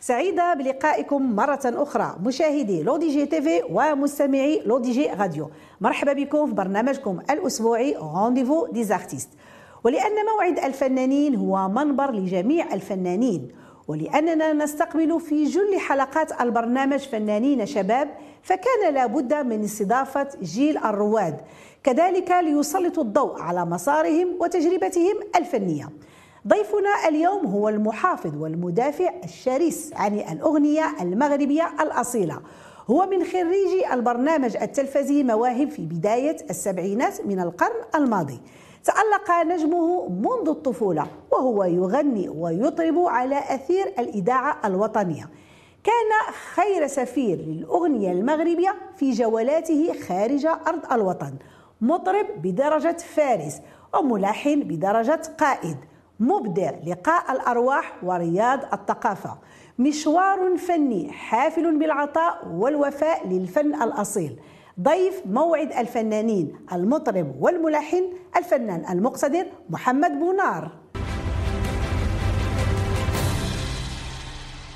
سعيدة بلقائكم مرة أخرى. مشاهدي لو دي جي تيفي ومستمعي لو دي جي راديو. مرحبا بكم في برنامجكم الأسبوعي Rendez-vous des artistes ولأن موعد الفنانين هو منبر لجميع الفنانين. ولأننا نستقبل في جل حلقات البرنامج فنانين شباب فكان لابد من استضافة جيل الرواد. كذلك ليسلطوا الضوء على مسارهم وتجربتهم الفنية. ضيفنا اليوم هو المحافظ والمدافع الشرس عن الأغنية المغربية الأصيلة. هو من خريجي البرنامج التلفزي مواهب في بداية السبعينات من القرن الماضي. تألق نجمه منذ الطفولة وهو يغني ويطرب على أثير الإذاعة الوطنية. كان خير سفير للأغنية المغربية في جولاته خارج أرض الوطن. مطرب بدرجة فارس وملحن بدرجة قائد. مبدع لقاء الأرواح ورياض الثقافة. مشوار فني حافل بالعطاء والوفاء للفن الأصيل. ضيف موعد الفنانين المطرب والملحن الفنان المقتدر محمد بونار.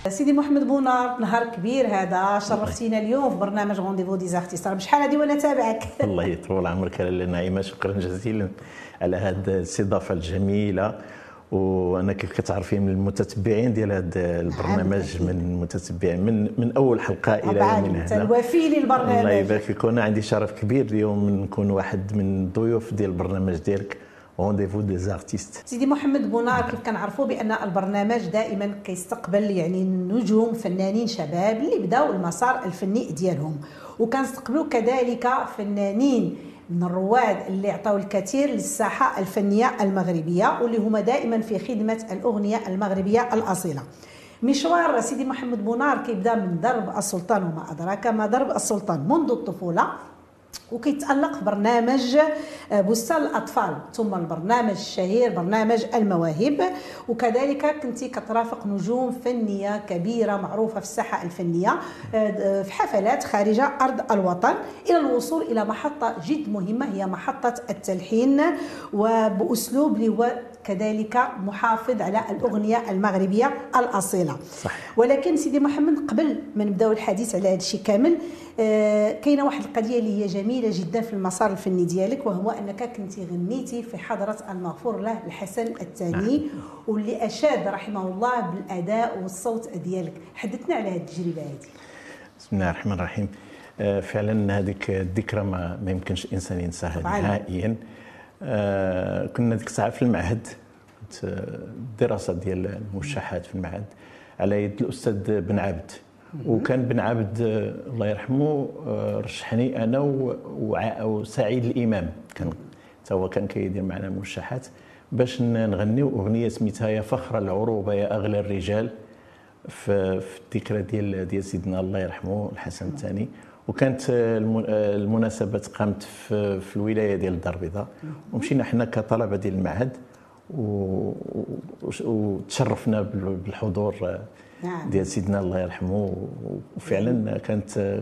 سيدي محمد بونار نهار كبير هذا شرفتنا اليوم في برنامج rendez-vous des artistes بشحال هذه وأنا تابعك. الله يطول عمرك نعيمه شكرا جزيلا على هذه الاستضافة الجميلة. وأنا كيف كتعرفي من المتتبعين ديال هذا البرنامج من المتتبعين من من أول حلقة إلى يومنا هذا. الوفي للبرنامج. الله يبارك فيك. أنا عندي شرف كبير اليوم نكون واحد من الضيوف ديال البرنامج ديالك. rendez-vous des artistes سيدي محمد بونار كيف كنعرفوا بأن البرنامج دائما كيستقبل يعني نجوم فنانين شباب اللي بداوا المسار الفني ديالهم. وكنستقبلوا كذلك فنانين من الرواد اللي عطاو الكثير للساحة الفنية المغربية واللي هما دائما في خدمة الأغنية المغربية الأصيلة. مشوار سيدي محمد بونار كيبدأ من درب السلطان وما أدراك ما درب السلطان منذ الطفولة وكيتألق برنامج آه، بستان الأطفال ثم البرنامج الشهير برنامج المواهب. وكذلك كنت كترافق نجوم فنية كبيرة معروفة في الساحة الفنية آه، في حفلات خارج أرض الوطن إلى الوصول إلى محطة جد مهمة هي محطة التلحين. وبأسلوب اللي هو كذلك محافظ على الأغنية المغربية الأصيلة. صح. ولكن سيدي محمد قبل ما نبداو الحديث على هذا الشيء كامل آه كاينة واحد القضية اللي هي جميلة جدا في المسار الفني ديالك وهو أنك كنتي غنيتي في حضرة المغفور له الحسن الثاني نعم. واللي أشاد رحمه الله بالأداء والصوت ديالك. حدثنا على هذه التجربة هذه. بسم الله الرحمن الرحيم. آه فعلا هذيك الذكرى ما, ما يمكنش الإنسان ينساها نهائيا. كنا ديك الساعة في المعهد كنت الدراسة ديال الموشحات في المعهد على يد الأستاذ بن عبد. وكان بن عبد الله يرحمه آه، رشحني أنا وسعيد الإمام. كان هو كان كيدير معنا موشحات. باش نغنيو اغنيه سميتها يا فخر العروبه يا أغلى الرجال في الذكرى ديال ديال سيدنا الله يرحمه الحسن الثاني. وكانت المناسبه قامت في, في الولاية ديال الدار البيضاء ومشينا حنا كطلبة ديال المعهد وتشرفنا بالحضور نعم. ديال سيدنا الله يرحمه وفعلا كانت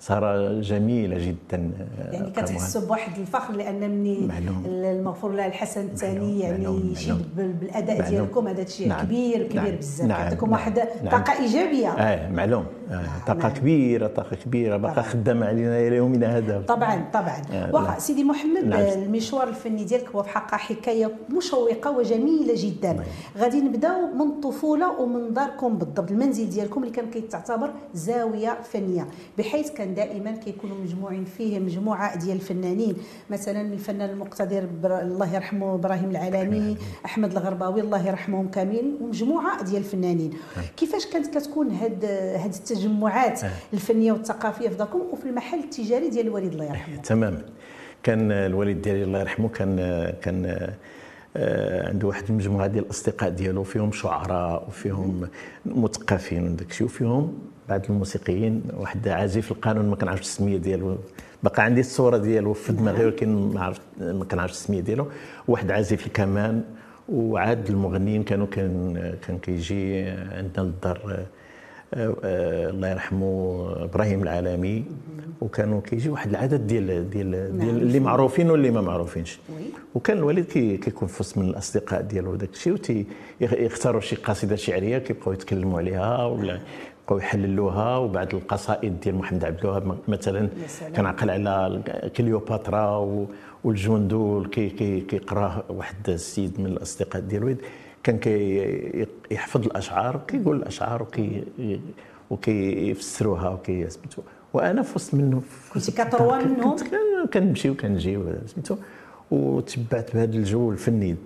سهرة جميلة جدا يعني كتحسوا بواحد الفخر لأن مني المغفور له الحسن الثاني يعني يشيد بالأداء ديالكم هذا الشيء نعم. كبير كبير نعم. بزاف نعم. يعطيكم نعم. واحد نعم. طاقة إيجابية آه معلوم آه. طاقة نعم. كبيرة طاقة كبيرة باقا خدامة علينا إلى يومنا هذا طبعا طبعا آه. واخا سيدي محمد نعم. المشوار الفني ديالك هو في حقها حكاية مشوقة وجميلة جدا نعم. غادي نبداو من الطفولة ومن داركم بالضبط المنزل ديالكم اللي كان كيتعتبر زاوية فنية بحيث كان دائما كيكونوا مجموعين فيه مجموعة ديال الفنانين مثلا الفنان المقتدر الله يرحمه إبراهيم العالمي أحمد الغرباوي الله يرحمهم كاملين ومجموعة ديال الفنانين نعم. كيفاش كانت كتكون هاد هاد التجمعات نعم. الفنية والثقافية في داركم وفي المحل التجاري ديال الوالد الله يرحمه. تماما كان الوالد ديالي الله يرحمه كان كان آه، عنده واحد المجموعة ديال الأصدقاء ديالو فيهم شعراء وفيهم مثقفين وداك الشيء وفيهم بعض الموسيقيين واحد عازف القانون ما كنعرفش السمية ديالو. بقى عندي الصورة ديالو في دماغي ولكن ما عرفت ما كنعرفش السمية ديالو. واحد عازف الكمان وعاد المغنيين كانوا كان كان كيجي عندنا للدار الله يرحمه إبراهيم العالمي. وكانوا كيجي واحد العدد ديال ديال, ديال نعم. اللي معروفين واللي ما معروفينش. وكان الوالد كي كيكون في وسط من الأصدقاء ديالو وداك الشيء وتي يختاروا شي قصيده شعرية كيبقاو يتكلموا عليها ولا بقاو يحللوها. وبعد القصائد ديال محمد عبد الوهاب مثلا كان عقل على كليوباترا والجندول كي كيقراه واحد السيد من الأصدقاء ديالو كان كيحفظ الأشعار كيقول الأشعار وكي وكيفسروها وكي سميتو وأنا في وسط منه. كنت كتروى منهم كنمشي وكنجي سميتو. وتبعت بهذا الجو الفني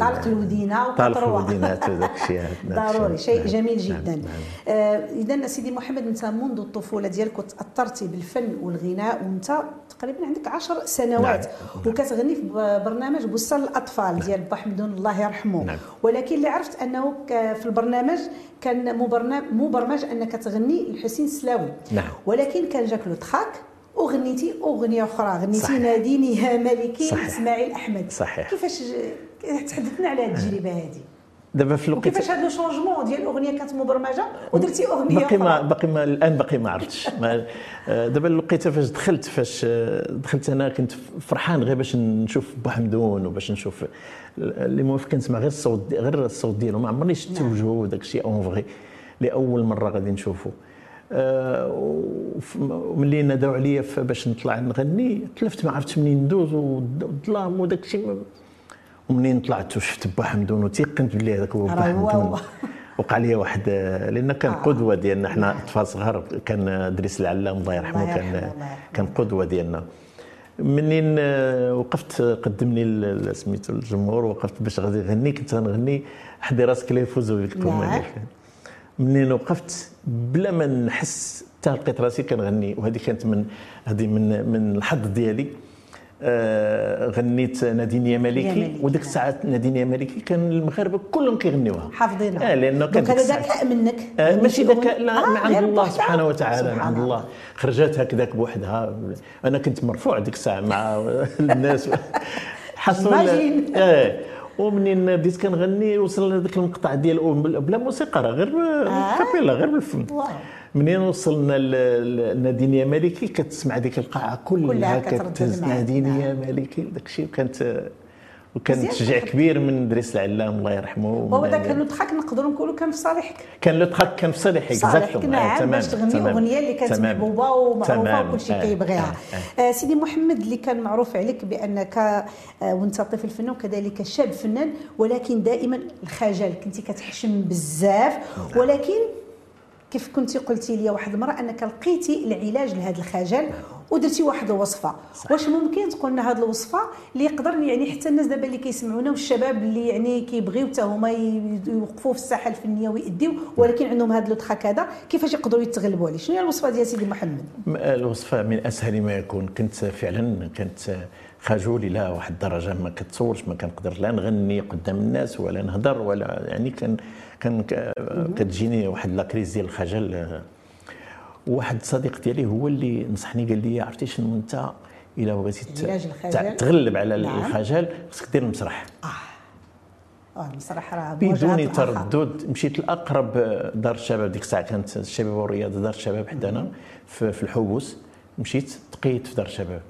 طالت الودينه طالت الودينات وداك الشيء ضروري شيء نعم. جميل نعم. جدا نعم. آه اذا سيدي محمد أنت منذ الطفولة ديالك تاثرتي بالفن والغناء وأنت تقريبا عندك عشر سنوات نعم. وكتغني في برنامج بستان الأطفال ديال با حمدون الله يرحمه نعم. ولكن اللي عرفت أنه في البرنامج كان مبرمج أنك تغني لحسين السلاوي نعم. ولكن كان جاك لو تخاك وغنيتي أغنية أخرى. غنيتي ناديني يا ملكي. إسماعيل أحمد. صحيح. كيفاش تحدثنا على هذه التجربة هذه دابا في الوقت كيفاش هذا لو شونجمون ديال الاغنيه كانت مبرمجة ودرتي أغنية باقي ما باقي ما الآن باقي ما عرفتش. دابا الوقيته فاش دخلت فاش دخلت أنا كنت فرحان غير باش نشوف با حمدون وباش نشوف اللي موافق كنسمع غير الصوت غير الصوت ديالو. ما عمرني شفت نعم. وجهه وداك الشيء en vrai لأول مرة غادي نشوفه وملي نادوا عليا باش نطلع نغني تلفت ما عرفتش منين ندوز والظلام وداك الشيء. ومنين طلعت وشفت با حمدون وتيقنت بلي هذاك هو با حمدون وقع لي واحد لأن كان آه. قدوة ديالنا حنا أطفال صغار كان ادريس العلام الله يرحمه كان كان قدوة ديالنا. منين وقفت قدمني سميتو الجمهور وقفت باش غادي نغني كنت غنغني حدي راسك لا يفوز بك منين وقفت بلا ما نحس حتى لقيت راسي كنغني. وهذه كانت من هذه من من الحظ ديالي. آه غنيت نادين يا مالكي وديك الساعات نادين يا مالكي كان المغاربة كلهم كيغنيوها. حافظينها. آه لأنه كان هذا ذكاء منك. آه ماشي ذكاء لا آه من عند الله سبحانه وتعالى من عند الله. خرجت هكذاك بوحدها. أنا كنت مرفوع ديك الساعة مع الناس. حصل آه ومنين بديت كنغني وصل لذاك المقطع ديال بلا موسيقى راه غير آه. كابيلا غير بالفم منين وصلنا لنادين يا مالكي كتسمع ديك القاعة كلها, كلها كتهز نادين يا مالكي داك الشيء كانت وكان تشجيع كبير من دريس العلام الله يرحمه هو ذاك لو تخاك نقدروا نقولوا كان في صالحك. كان لو تخاك كان في صالحك صالحك نعم تمام باش تغني أغنية اللي كانت محبوبة ومعروفة وكل شيء آه كيبغيها. آه آه. آه سيدي محمد اللي كان معروف عليك بأنك آه وانت طفل فنان وكذلك شاب فنان ولكن دائما الخجل. كنتي كتحشم بزاف نعم. ولكن كيف كنتي قلتي لي واحد المره أنك لقيتي العلاج لهذا الخجل ودرتي واحد الوصفة. واش ممكن تقول لنا هذه الوصفة اللي يقدر يعني حتى الناس دابا اللي كيسمعونا والشباب اللي يعني كيبغيو حتى هما يوقفوا في الساحه الفنيه ويأديو ولكن عندهم هذا le trac هذا كيفاش يقدروا يتغلبوا عليه؟ شنو هي الوصفة ديال سيدي محمد؟ الوصفة من أسهل ما يكون. كنت فعلا كنت خجول إلى واحد الدرجة ما كتصورش ما كنقدر لا نغني قدام الناس ولا نهضر ولا يعني كان كان كتجيني واحد la crise ديال الخجل. واحد صديق ديالي هو اللي نصحني قال لي عرفتي شنو انت؟ إلا بغيتي تغلب على نعم. الخجل خصك دير المسرح. آه. آه المسرح راه بدون تردد مشيت لأقرب دار الشباب ديك الساعة كانت الشباب والرياضه دار الشباب حدانا في, الحوس مشيت تقيت في دار الشباب.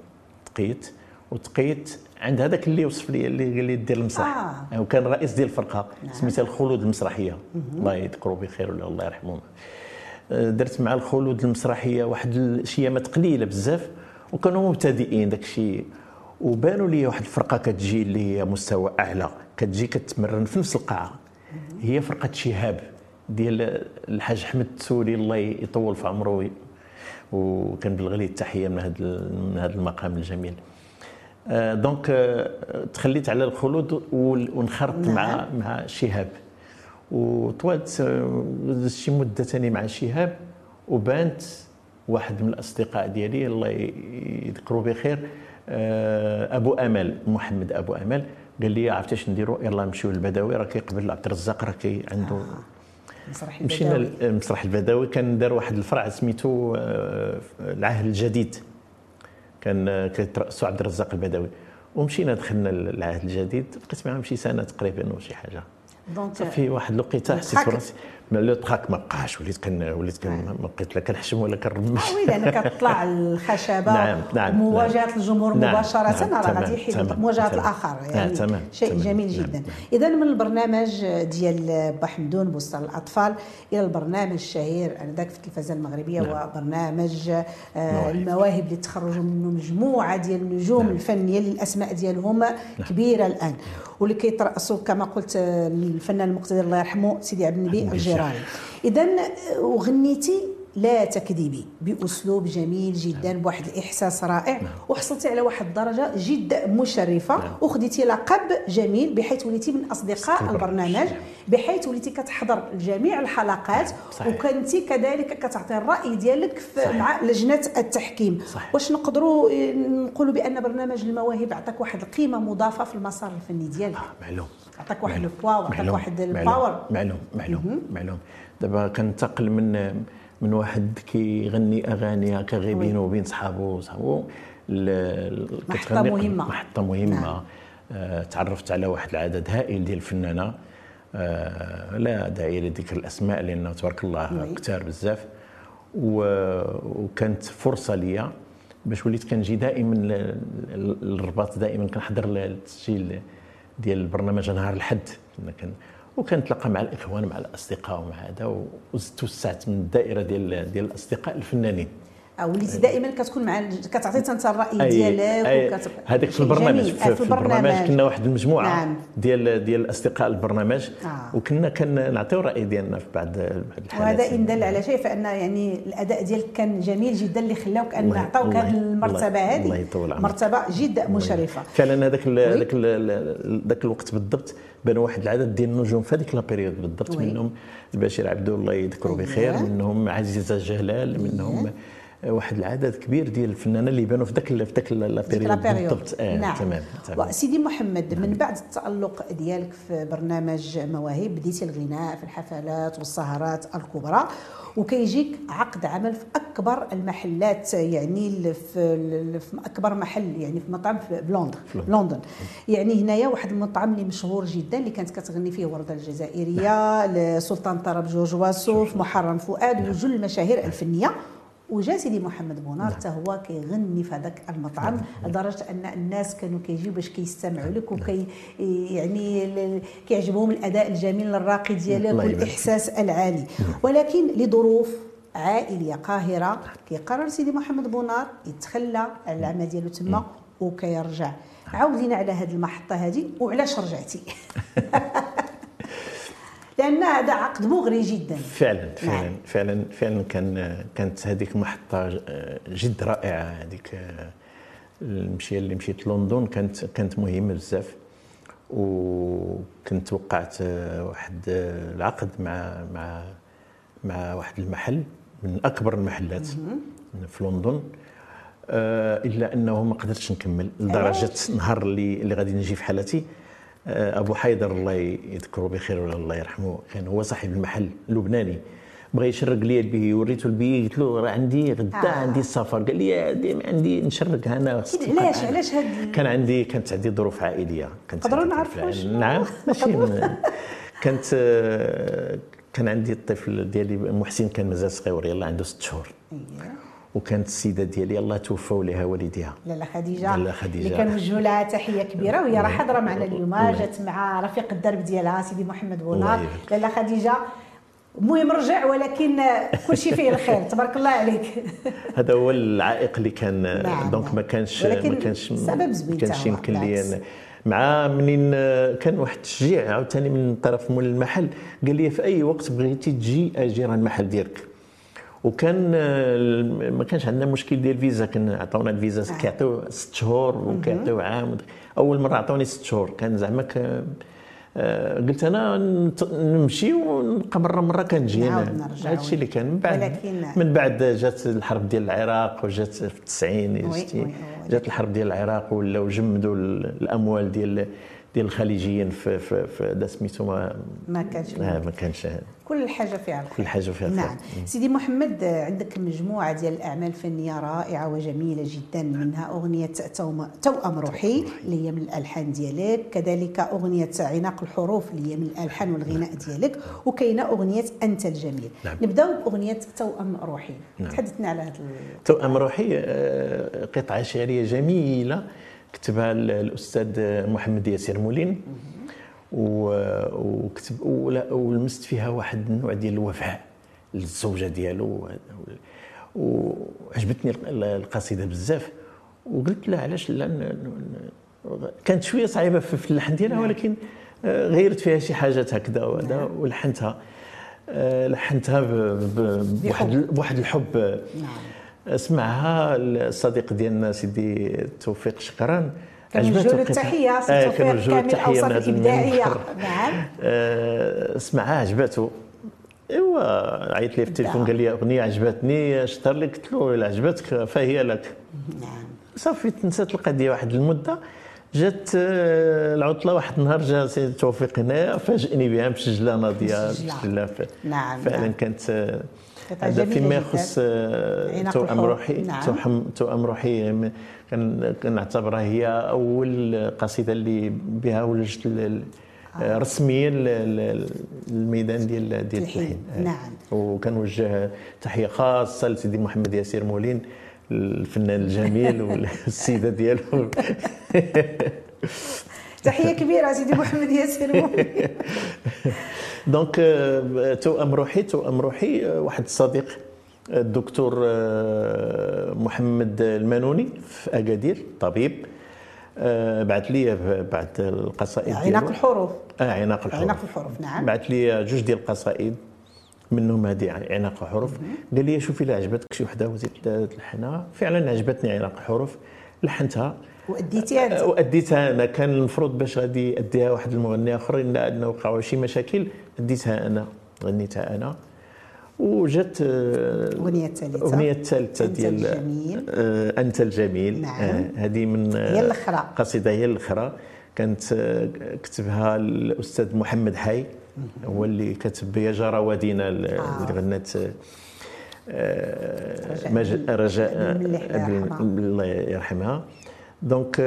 تقيت وتقيت عند هذاك اللي وصف لي اللي قال لي دير المسرح. آه. وكان رئيس ديال الفرقة نعم. سميتها الخلود المسرحية. الله يذكره بخير ولا الله يرحمه. آه، درت مع الخلود المسرحية واحد الشيامات قليلة بزاف وكانوا مبتدئين داك الشيء وبانوا لي واحد الفرقة كتجي اللي هي مستوى أعلى كتجي كتمرن في نفس القاعة. هي فرقة شهاب ديال الحاج احمد التسولي الله يطول في عمره. وكنبلغ ليه التحية من هذا من هذا المقام الجميل. دونك تخليت على الخلود ونخرط نعم. مع مع شهاب. وطوالت شي مدة ثاني مع شهاب وبانت واحد من الأصدقاء ديالي الله يذكره بخير أبو أمل محمد أبو أمل. قال لي عرفتي اش نديروا يلا نمشيو للبدوي راه كيقبل عبد الرزاق راه كي عنده مسرح مشينا المسرح البدوي كان دار واحد الفرع سميتو العهد الجديد. كان كيترأسوا عبد الرزاق البدوي. ومشينا دخلنا العهد الجديد بقيت معاهم شي سنة تقريبا وشي حاجة. donc في واحد الوقيتة حسيت راسي le trac ما بقاش وليت كان وليت كان نعم. ما بقيت لا كنحشم ولا كنرمش oui لأن كتطلع الخشبة نعم نعم مواجهة نعم الجمهور نعم مباشرة نعم راه غادي يحيد مواجهة الآخر يعني تمام شيء تمام. جميل نعم جدا. نعم. اذا من البرنامج ديال با حمدون بوسطة الأطفال إلى البرنامج الشهير آنذاك في التلفزه المغربية نعم. هو برنامج آه المواهب اللي تخرجوا منه مجموعة ديال النجوم نعم. الفنية اللي الاسماء ديالهم نعم. كبيرة الآن. واللي كيترأسوا كما قلت الفنان المقتدر الله يرحمه سيدي عبد النبي الجيراني. اذا وغنيتي لا تكذبي بأسلوب جميل جدا بواحد الإحساس رائع. نعم. وحصلتي على واحد الدرجة جد مشرفة. نعم. وخديتي لقب جميل بحيث وليتي من أصدقاء البرنامج بحيث وليتي كتحضر جميع الحلقات وكنتي كذلك كتعطي الرأي ديالك مع لجنة التحكيم. صحيح. واش نقدروا نقولوا بأن برنامج المواهب عطاك واحد القيمة مضافة في المسار الفني ديالك؟ آه معلوم. عطاك واحد البوا وعطاك واحد الباور معلوم. معلوم. معلوم. دابا كنتقل من من واحد كيغني أغاني هكا غير بينه وبين صحابه وصحابه محطة مهمة. محطة مهمة. نعم. آه تعرفت على واحد العدد هائل ديال الفنانة. آه لا داعي لذكر الأسماء لأنه تبارك الله كثار بزاف. وكانت فرصة ليا باش وليت كنجي دائما للرباط دائما كنحضر التسجيل ديال البرنامج نهار الحد. كنا وكنتلاقى مع الإخوان مع الأصدقاء ومع هذا وزدت وسعت من الدائره ديال ديال الأصدقاء الفنانين. وليتي دائما كتكون مع كتعطي انت الراي ديالك هذاك في البرنامج في, في البرنامج كنا واحد المجموعة نعم. ديال ديال أصدقاء البرنامج آه. وكنا كنعطيو الراي ديالنا في بعض الحالات. وهذا إن دل على شيء فأن يعني الأداء ديالك كان جميل جدا اللي خلاوك أن نعطيوك هذه المرتبة هذه. الله يطول عمرك. مرتبة جد مشرفة. فعلا هذاك هذاك ذاك الوقت بالضبط بانوا واحد العدد ديال النجوم في هذيك la période بالضبط منهم البشير عبدو الله يذكره بخير منهم عزيزة جلال منهم واحد العدد كبير ديال الفنانه اللي بانوا في ذاك في ذاك la période بالضبط. آه نعم. تمام, تمام. سيدي محمد من بعد التألق ديالك في برنامج مواهب بديتي الغناء في الحفلات والسهرات الكبرى وكيجيك عقد عمل في أكبر المحلات يعني في, في أكبر محل يعني في مطعم في لندن. لندن. يعني هنايا واحد المطعم اللي مشهور جدا اللي كانت كتغني فيه ورده الجزائرية لسلطان طرب جوج واسوف محرم فؤاد نعم. وجل المشاهير الفنية. وجا سيدي محمد بونار حتى نعم. هو كيغني في هذاك المطعم نعم. لدرجة أن الناس كانوا كيجيو باش كيستمعوا لك وكي يعني كيعجبهم الأداء الجميل الراقي ديالك والإحساس العالي. نعم. ولكن لظروف عائلية قاهرة كيقرر سيدي محمد بونار يتخلى على العمل ديالو تما وكيرجع. عاودينا على هذه المحطة هذه وعلاش رجعتي؟ لأن هذا عقد مغري جدا. فعلا فعلا نعم. فعلا فعلا كان كانت هذيك محطة جد رائعة هذيك المشيه اللي مشيت لندن كانت كانت مهمة بزاف. وكنت وقعت واحد العقد مع مع مع واحد المحل من أكبر المحلات في لندن. إلا أنه ما قدرتش نكمل لدرجة النهار اللي اللي غادي نجي في حالتي آه، أبو حيدر الله يذكره بخير ولا الله يرحمه. كان هو صاحب المحل اللبناني. بغى يشرق لي البي وريته البي قلت له راه عندي غدا آه. عندي السفر. قال لي عندي نشرق أنا علاش علاش هاد كان عندي كانت عندي ظروف عائلية. كانت نقدروا نعرفوا نعم ماشي. كانت آه، كان عندي الطفل ديالي محسن كان مازال صغير يلا عنده ست شهور. أيوة. وكانت السيده ديالي الله توفى وليها والديها. لاله خديجة. لاله خديجة. اللي كنوجهوا لها تحية كبيرة وهي راه حاضره معنا اليوم جات مع رفيق الدرب ديالها سيدي محمد بونار. لاله خديجة المهم رجع ولكن كل شيء فيه الخير. تبارك الله عليك. هذا هو العائق اللي كان نعم donc نعم. ما كانش ما كانش سبب زوين كانش يمكن لي مع منين كان واحد التشجيع عاوتاني من طرف مول المحل. قال لي في أي وقت بغيتي تجي أجي راه المحل ديالك. وكان ما كانش عندنا مشكل ديال الفيزا كان عطاونا الفيزا كيعطيو ست شهور وكيعطيو عام. أول مرة عطاوني ست شهور. كان زعما آه، قلت أنا نمشي ونبقى مرة مره كنجي هذا الشيء اللي كان من بعد. من بعد جات الحرب ديال العراق وجات في 90 جات الحرب ديال العراق ولاو جمدوا الأموال ديال ديال الخليجيين في في, في سميتو ما ما كانش ما كانش كل حاجة فيها الخير. كل حاجة فيها الخير. نعم. سيدي محمد عندك مجموعة ديال الأعمال الفنيه رائعة وجميلة جدا منها أغنية توأم روحي اللي هي من الألحان ديالك. كذلك أغنية عناق الحروف اللي هي من الألحان والغناء ديالك. وكاينة أغنية أنت الجميل. نعم. نبداو بأغنية توأم روحي. نعم. تحدثنا على هذا توأم روحي آه، قطعة شعرية جميلة. كتبها الأستاذ محمد ياسر مولين. وكتب ولمست فيها واحد النوع ديال الوفاء للزوجة ديالو. وعجبتني القصيدة بزاف. وقلت له علاش لا كانت شوية صعيبة في اللحن ديالها نعم. ولكن آه، غيرت فيها شي حاجات هكذا وهذا نعم. ولحنتها. آه، لحنتها بواحد بواحد الحب. نعم. سمعها الصديق ديالنا سيدي توفيق شكران. عجبته التحيه سي توفيق كامل اوصاف الابداعيه نعم. آه سمعها عجبته إيوا عيط لي في التليفون قال لي أغنية عجبتني اشتر لي قلت له إلا عجبتك فهي لك. نعم. صافي تنسات القضية واحد المدة. جات آه، العطلة واحد النهار جا سي توفيق هنايا فاجئني بها مسجلة ناضية مسجلة. نعم فعلا نعم. كانت آه، هذا فيما يخص آه، توأم روحي. نعم. توأم روحي كنعتبرها هي أول قصيدة اللي بها ولجت آه. رسميا الميدان ديال ديال التلحين نعم. وكنوجه تحية خاصة لسيدي محمد ياسير مولين الفنان الجميل والسيدة ديالو. تحية كبيرة سيدي محمد ياسر. donc توأم روحي توأم روحي واحد الصديق الدكتور آه، محمد المانوني في أكادير طبيب. آه، بعث لي بعد القصائد عناق الحروف. آه عناق الحروف. عناق الحروف نعم. بعث لي جوج ديال القصائد منهم هذه عناق الحروف. قال لي شوفي إلا عجبتك شي وحدة وزيد تلحنها. فعلا عجبتني عناق الحروف لحنتها. واديتيها أنت. وأديتها أنا. كان المفروض باش غادي اديها واحد المغني آخر ان وقعوا شي مشاكل أديتها أنا. غنيتها أنا. وجات الاغنيه الثالثة. الاغنيه الثالثة ديال الجميل. آه أنت الجميل. نعم. آه هذه من هي الأخرى. قصيدة هي الأخرى. كانت آه، كتبها الأستاذ محمد حي. هو اللي كتب يا جرى ودينا اللي آه. غنات آه رجاء الله يرحمها. دونك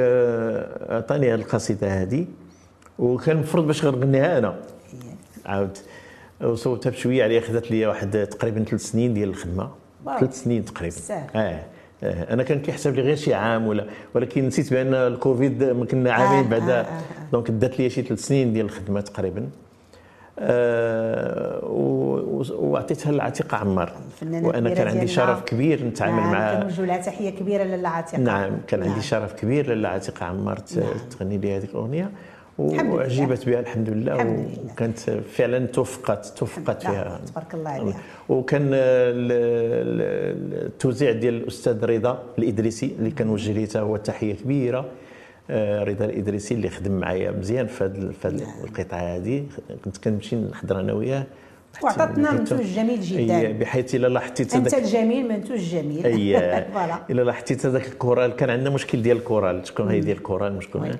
عطاني هذه القصيدة هذه وكان المفروض باش غنغنيها أنا. عاود. وصوتها بشوية عليها خذت لي واحد تقريبا ثلاث سنين ديال الخدمة. ثلاث سنين تقريبا. آه آه، أنا كان كيحسب لي غير شي عام ولا ولكن نسيت بأن الكوفيد كنا عامين آه بعد. آه آه دونك دات لي شي ثلاث سنين ديال الخدمة تقريبا. آه وعطيتها لعتيقه عمار. وأنا كان عندي شرف كبير نتعامل نعم معها كنوجه لها تحيه كبيرة لاله عتيقه نعم كان نعم. عندي شرف كبير لاله عتيقه عمار نعم. تغني لي هذيك الأغنية. وعجبت بها الحمد لله. الحمد لله. وكانت فعلا توفقت توفقت فيها. تبارك الله عليها. وكان التوزيع ديال الأستاذ رضا الإدريسي اللي كنوجه ليه هو تحية كبيرة. رضا الإدريسي اللي خدم معايا مزيان في هذه نعم. القطعة هذه كنت كنمشي نحضر أنا وياه وعطاتنا منتوج جميل جدا. بحيث إلا لاحظتي أنت الجميل منتوج جميل. اي إلا لاحظتي هذاك الكورال. كان عندنا مشكل ديال الكورال. شكون هي ديال الكورال؟ شكون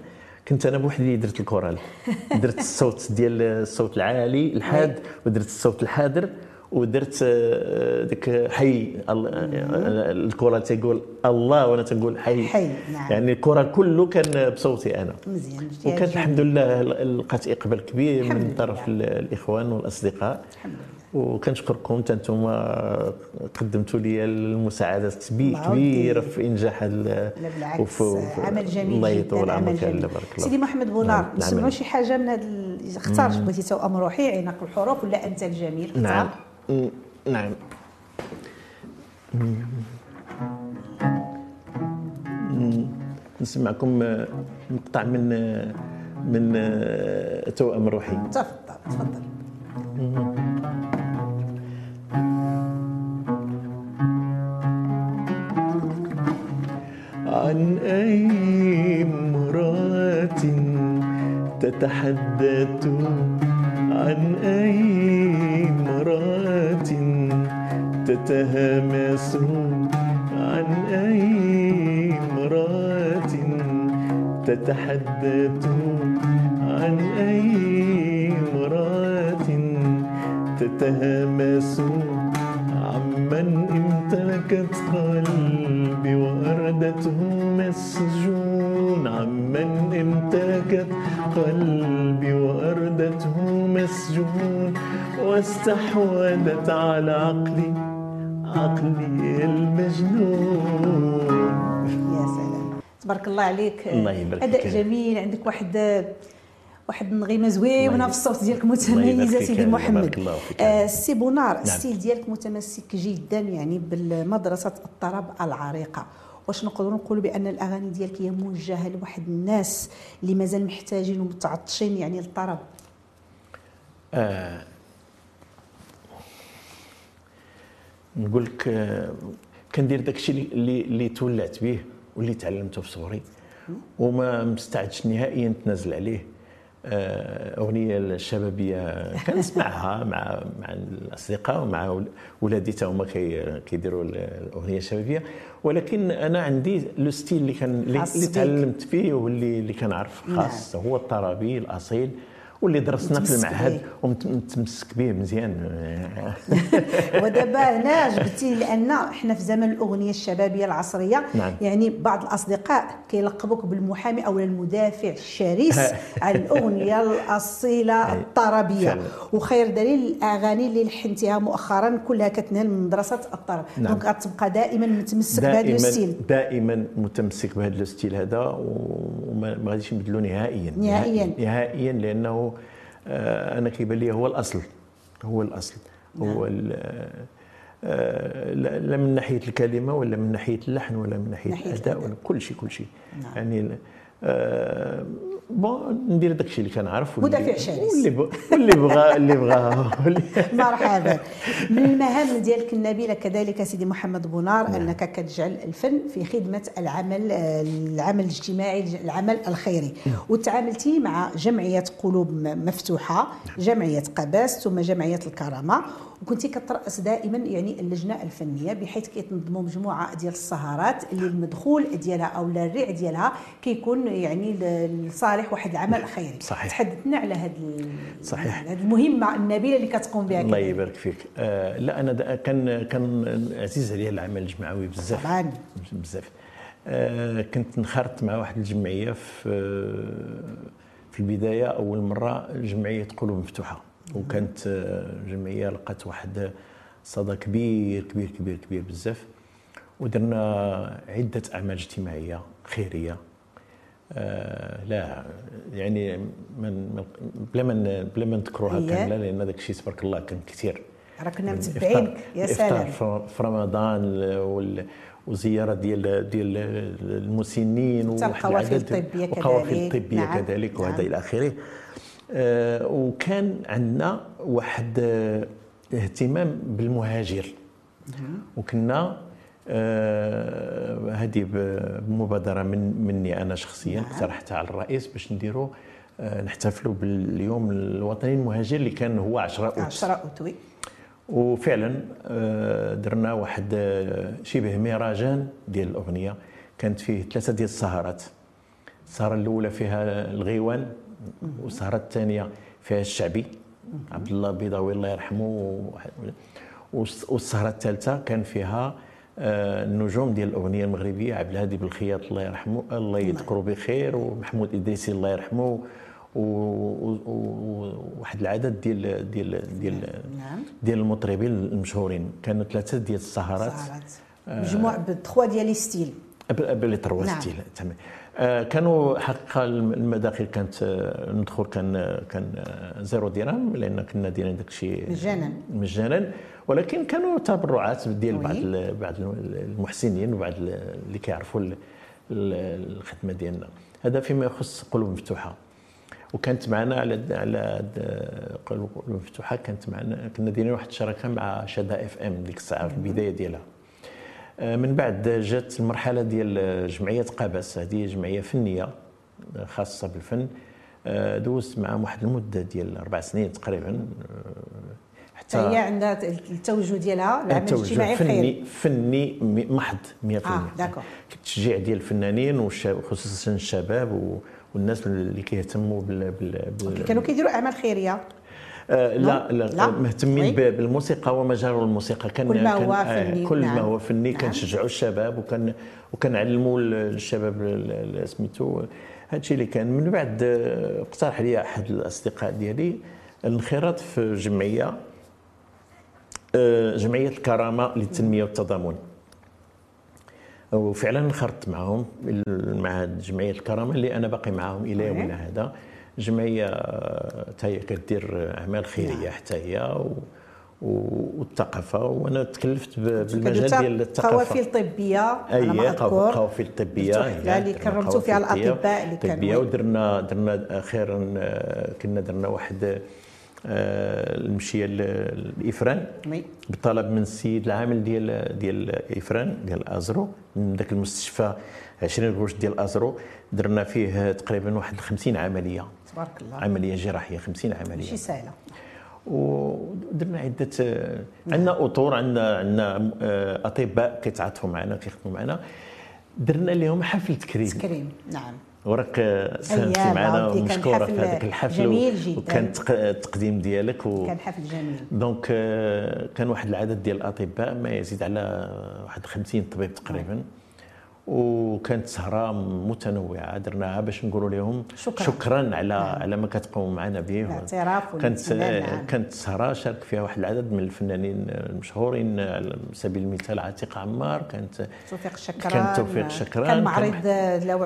كنت أنا بوحدي اللي درت الكورال. درت الصوت ديال الصوت العالي الحاد ودرت الصوت الحاضر. ودرت آه، ديك حي الكورال تيقول الله وأنا تنقول حي. حي نعم. يعني الكورال كله كان بصوتي أنا. مزيان وكانت الحمد لله لقات إقبال كبير من طرف الإخوان والأصدقاء. الحمد لله. وكنشكركم حتى أنتم قدمتوا لي المساعدات كبيره في إنجاح هذا عمل جميل الله يطول عمرك بارك الله سيدي محمد بونار نعم. نسمعوا نعم. شي حاجة من هذا اختار بغيتي توأم روحي عناق الحروف ولا أنت الجميل؟ نعم. نعم. نسمعكم مقطع من من توأم روحي تفضل تفضل. عن أي امرأة تتحدث عن أي تتهامس عن أي امرأة تتحدث عن أي مرأة تتهامس عمن امتلكت قلبي وأردته مسجون عمن امتلكت قلبي وأردته مسجون واستحوذت على عقلي عقلي المجنون يا سلام تبارك الله عليك. الله يبارك أداء جميل. عندك واحد واحد النغيمة زوينه في الصوت ديالك متميزه سيدي محمد. آه سي بونار نعم. ال style ديالك متمسك جدا يعني بالمدرسة الطرب العريقة. واش نقدروا نقولوا بأن الأغاني ديالك هي موجهة لواحد الناس اللي مازال محتاجين ومتعطشين يعني للطرب؟ آه نقول لك آه كندير داك الشيء اللي اللي تولعت به واللي تعلمته في صغري. وما مستعدش نهائيا نتنازل عليه. آه، أغنية الشبابية كنسمعها مع مع الأصدقاء ومع ولادي تا هما كيديروا الأغنية الشبابية. ولكن أنا عندي لو ستيل اللي كان اللي تعلمت فيه واللي اللي كنعرف خاص نعم. هو الطربي الأصيل. واللي درسنا في المعهد ومتمسك به مزيان. ودابا هنا جبتي لأن إحنا في زمن الأغنية الشبابية العصرية. نعم. يعني بعض الأصدقاء كيلقبوك بالمحامي أو المدافع الشرس على الأغنية الأصيلة الطربية. وخير دليل الأغاني اللي لحنتيها مؤخرا كلها كتنهل من مدرسه الطرب. نعم. donc غتبقى دائما متمسك بهذا ال style. دائما متمسك بهذا ال style هذا وما غاديش نبدلو نهائيا. نهائيا. نهائيا لأنه أنا كيبان هو الأصل هو الأصل نعم. هو آه، لا من ناحية الكلمة ولا من ناحية اللحن ولا من ناحية, الأداء ولا كل شيء كل شيء نعم. يعني آه بون ندير داك الشيء اللي كنعرف مدافع شرس واللي واللي بغى اللي بغى مرحبا من المهام ديالك النبيلة كذلك سيدي محمد بونار نعم. أنك كتجعل الفن في خدمة العمل العمل الاجتماعي العمل الخيري نعم. وتعاملتي مع جمعية قلوب مفتوحة نعم. جمعية قباس ثم جمعية الكرامة وكنتي كترأس دائما يعني اللجنة الفنية بحيث كيتنظموا مجموعة ديال السهرات اللي المدخول ديالها أو الريع ديالها كيكون يعني لصالح واحد العمل خيري. صحيح. تحدثنا على هذا صحيح. هذه المهمة النبيلة اللي كتقوم بها الله يبارك فيك. آه لا أنا كان كان عزيز عليا العمل الجمعوي بزاف. طبعا. بزاف. آه كنت انخرطت مع واحد الجمعية في في البداية أول مرة جمعية قلوب مفتوحة. وكانت جمعية لقات واحد صدى كبير كبير كبير كبير بزاف. ودرنا عدة أعمال اجتماعية خيرية. آه لا يعني من بلا ما بلا ما نذكروها كاملة لأن داك الشيء تبارك الله كان كثير. راه كنا متبعينك يا سلام. في رمضان وزيارة ديال ديال المسنين والقوافل الطبيه كذلك. وقوافل الطبيه نعم. كذلك وهذا نعم. إلى آخره. آه، وكان عندنا واحد آه، اهتمام بالمهاجر. وكنا آه، هذه بمبادره من مني أنا شخصيا نعم. اقترحتها على الرئيس باش نديروا نحتفلوا باليوم الوطني المهاجر اللي كان هو 10 أوت. 10 أوت وي. وفعلا درنا واحد شبه مهرجان ديال الأغنية. كانت فيه ثلاثة ديال السهرات. السهرة الأولى فيها الغيوان والسهرة الثانية فيها الشعبي. عبد الله البيضاوي الله يرحمه والسهرة الثالثة كان فيها آه، النجوم ديال الأغنية المغربية عبد الهادي بالخياط الله يرحمه الله يذكره بخير ومحمود ادريسي الله يرحمه وواحد العدد ديال ديال ديال نعم. ديال المطربين المشهورين. كانوا ثلاثة ديال السهرات. مجموع ب trois ديال les styles ب les trois نعم. styles تمام. آه، كانوا حقيقة المداخل كانت آه، ندخل كان كان آه، zéro درهم لأن كنا دايرين داك الشيء مجانا. مجانا. ولكن كانوا تبرعات ديال بعض بعض المحسنين وبعض اللي كيعرفوا الخدمة ديالنا. هذا فيما يخص قلوب مفتوحة. وكانت معنا على على قلوب مفتوحة كانت معنا كنا دايرين واحد الشراكة مع شدا FM ديك الساعة في البداية ديالها. آه، من بعد جات المرحلة ديال جمعية قابس هذه جمعية فنية خاصة بالفن. آه، دوزت معهم واحد المدة ديال أربع سنين تقريبا. آه، حتى هي عندها التوجه ديالها العمل الاجتماعي فني فني محض 100% آه داكور. التشجيع ديال الفنانين وخصوصا الشباب والناس اللي كيهتموا بال, بال, كانوا كيديروا أعمال خيرية. آه لا, لا لا؟ مهتمين بالموسيقى ومجال الموسيقى. كان كل ما هو آه، فني. كل نعم. ما هو فني. نعم. كنشجعوا الشباب وكان وكنعلموا الشباب سميتو هادشي اللي كان. من بعد آه، اقترح لي أحد الأصدقاء ديالي الانخراط في جمعية. آه، جمعية الكرامة للتنمية والتضامن. وفعلا انخرطت معهم مع جمعية الكرامة اللي أنا باقي معاهم إلى يومنا هذا. جمعية حتى كدير أعمال خيرية نعم. حتى هي والثقافة. وأنا تكلفت بالمجال ديال الثقافة. قوافل طبية اي قوافل طبية اللي كرمتوا فيها الأطباء اللي كانوا ودرنا درنا أخيرا كنا درنا واحد المشية الإفران. بطلب من السيد العامل ديال ديال إفران ديال أزرو من ذاك المستشفى 20 قروش ديال أزرو. درنا فيه تقريبا واحد 50 عملية. تبارك الله. عملية جراحية 50 عملية. ماشي سهلة. ودرنا عدة عندنا أطور عندنا عندنا آه، أطباء كيتعاطفوا معنا كيخدموا معنا. درنا لهم حفل تكريم. تكريم. نعم. وراك ساهمتي معنا ومشكوره في هذاك الحفل جميل جدا وكان التقديم ديالك و... كان حفل جميل دونك آه، كان واحد العدد ديال الأطباء ما يزيد على واحد 50 طبيب تقريبا. وكانت سهرة متنوعة. درناها باش نقولوا لهم شكرا, شكرا على نعم. على ما كتقوموا معنا به كانت نعم. كانت سهرة شارك فيها واحد العدد من الفنانين المشهورين على سبيل المثال عتيق عمار. كانت توفيق الشكران كان توفيق شكران. كان معرض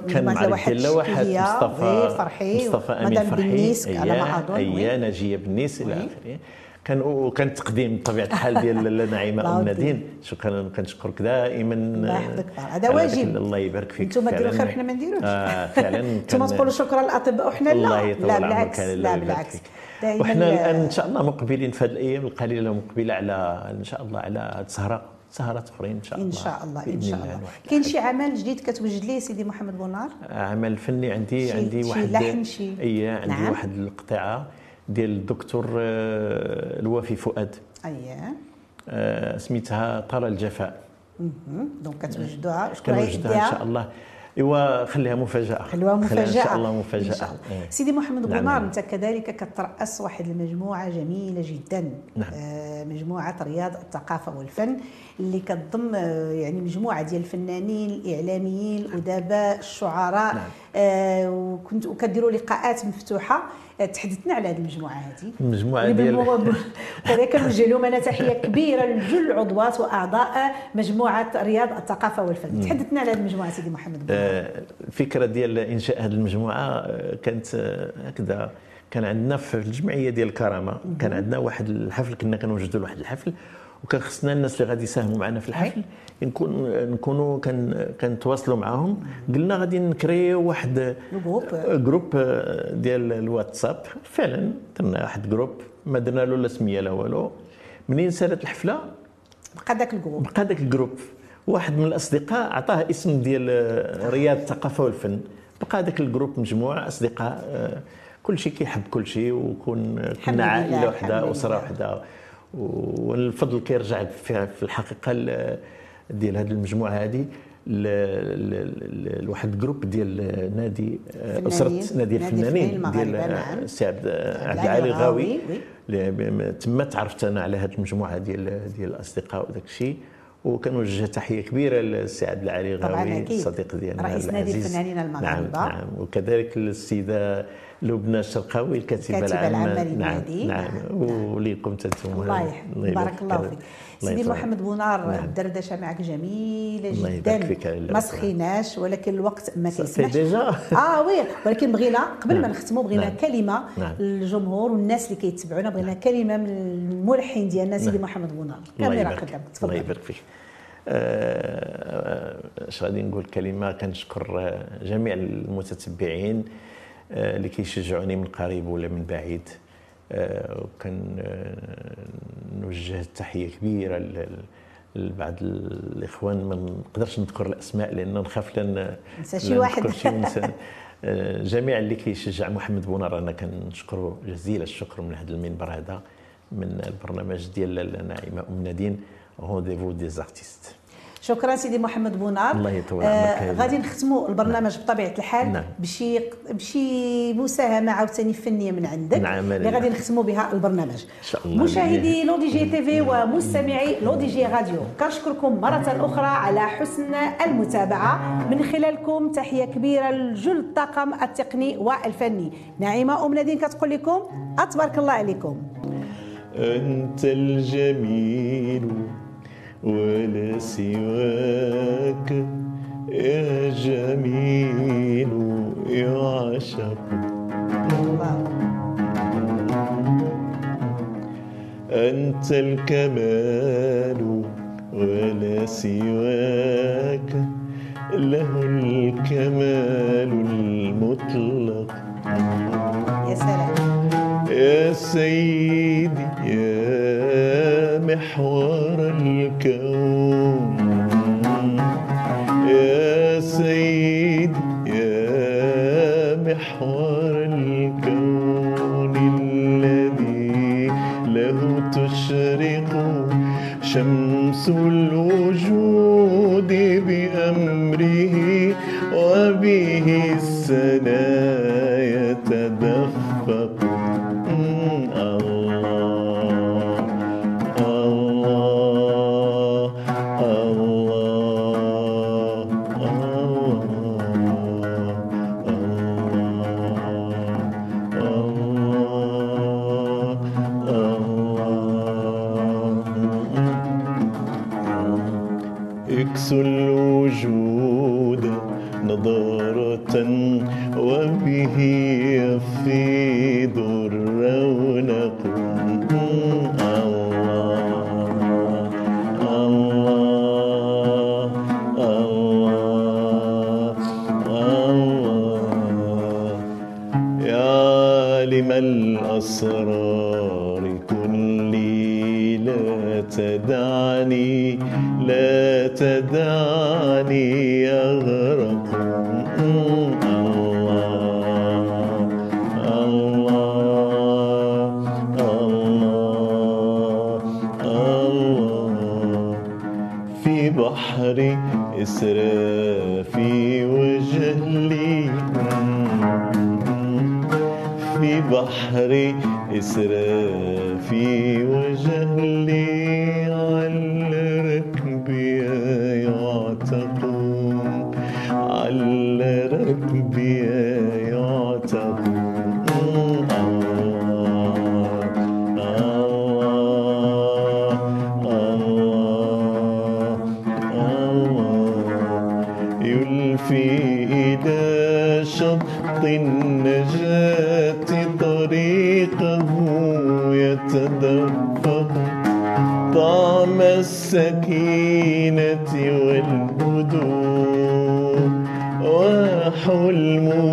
كان معرض لوحات مصطفى فرحي مصطفى أمين فرحي. على ما اظن اي ناجيه بنيس إلى آخره. كان وكان تقديم بطبيعة الحال ديال نعيمة أم نادين. شكرا كنشكرك دائما. الله يحفظك. هذا واجب. الله يبارك فيك. أنتم ديروا خير حنا ما نديروش. آه فعلا أنتم تقولوا شكرا للأطباء. وحنا لا. لا بالعكس لا بالعكس. وحنا الآن إن شاء الله مقبلين في هذه الأيام القليلة مقبله على إن شاء الله على السهره سهرات أخرين إن شاء الله. إن شاء الله إن شاء الله كاين شي عمل جديد كتوجد ليه سيدي محمد بونار؟ عمل فني عندي شي عندي واحد شي لحن شي اي عندي نعم. واحد القطعه ديال الدكتور آه، الوافي فؤاد. أييه. آه سميتها طال الجفاء. donc كتوجدوها. شكون كنوجدوها إن شاء الله. إيوا خليها مفاجأة. خليها مفاجاه إن شاء الله مفاجأة. إن شاء الله. سيدي محمد نعم بونار أنت كذلك كترأس واحد المجموعة جميلة جدا. نعم. آه مجموعة رياض الثقافة والفن اللي كتضم آه يعني مجموعة ديال الفنانين الإعلاميين الأدباء الشعراء. نعم. آه وكنت وكديروا لقاءات مفتوحة تحدثنا على هذه المجموعة هذه المجموعة ديال كذلك نوجه لهم أنا تحية كبيرة لجل العضوات وأعضاء مجموعة رياض الثقافة والفن. تحدثنا على هذه المجموعة سيدي محمد. آه الفكرة ديال إنشاء هذه المجموعة آه، كانت آه، هكذا. كان عندنا في الجمعية ديال الكرامة. كان عندنا واحد الحفل كنا كنوجدوا واحد الحفل وكان خصنا الناس اللي غادي يساهموا معنا في الحفل. نكون نكونوا كنتواصلوا معاهم. قلنا غادي نكريو واحد groupe. ديال الواتساب. فعلا درنا واحد groupe. ما درنا له لا سمية لا والو. منين سالت الحفلة؟ بقى ذاك ال groupe. بقى ذاك ال groupe. واحد من الأصدقاء عطاه اسم ديال رياض الثقافه والفن. بقى ذاك ال groupe مجموعة أصدقاء كل شيء كيحب كل شيء وكون كنا عائلة واحدة أسرة واحدة والفضل كيرجع في الحقيقة ديال هذه المجموعة هذه لواحد groupe ديال نادي أسرة نادي الفنانين ديال السي عبد العالي الغاوي. تما تعرفت أنا على هذه المجموعة ديال ديال الأصدقاء وداك الشيء. وكنوجه تحية كبيرة للسي عبد العالي الغاوي الصديق ديالنا رئيس نادي الفنانين المغاربة. نعم نعم. وكذلك السيده لبنى الشرقاوي الكاتبة العامة. نعم نعم. وليكم أنتم. الله يحفظك. بارك الله فيك. سيدي محمد بونار نعم. الدردشة معك جميلة جدا. ما سخيناش ولكن الوقت ما كيسمحش. آه وي. ولكن بغينا قبل ما نعم. نختموا بغينا نعم. كلمة نعم. للجمهور والناس اللي كيتبعونا. بغينا كلمة من الملحن ديالنا سيدي نعم. محمد بونار. كاميرا قدامك تفضل. الله يبارك فيك. آه، اش غادي نقول كلمة؟ كنشكر جميع المتتبعين. آه، اللي كيشجعوني من قريب ولا من بعيد. آه، وكان آه، نوجه تحيه كبيرة لبعض الإخوان. ما نقدرش نذكر الأسماء لأن نخاف لأن ننسى شي واحد. جميع اللي كيشجع محمد بونار أنا كنشكره جزيل الشكر من هذا المنبر هذا من البرنامج ديال نعيمه أم نادين rendez-vous des artistes شكرا سيدي محمد بونار. الله يطول عمرك آه غادي نختموا البرنامج نعم. بطبيعة الحال نعم. بشي بشي مساهمة عاوتاني فنية من عندك. نعم اللي غادي نختموا بها البرنامج. إن شاء الله مشاهدي L'ODJ TV ومستمعي L'ODJ Radio كنشكركم مرة أخرى على حسن المتابعة. من خلالكم تحية كبيرة لكل الطاقم التقني والفني. نعيمة أم نادين كتقول لكم أتبارك الله عليكم. أنت الجميل. ولا سواك يا جميل يا عشق. أنت الكمال ولا سواك له الكمال المطلق. يا سلام. يا سيدي يا محور الكون. يا سيدي يا محور الكون الذي له تشرق شمس الوجود نضارة وبه يفيض الرونق الأسرار بحر إسرافي وجهلي. في بحر إسرافي وجهلي على ركبي يعتقون. على ركبي يعتقون. السكينة والهدوء. وحلمه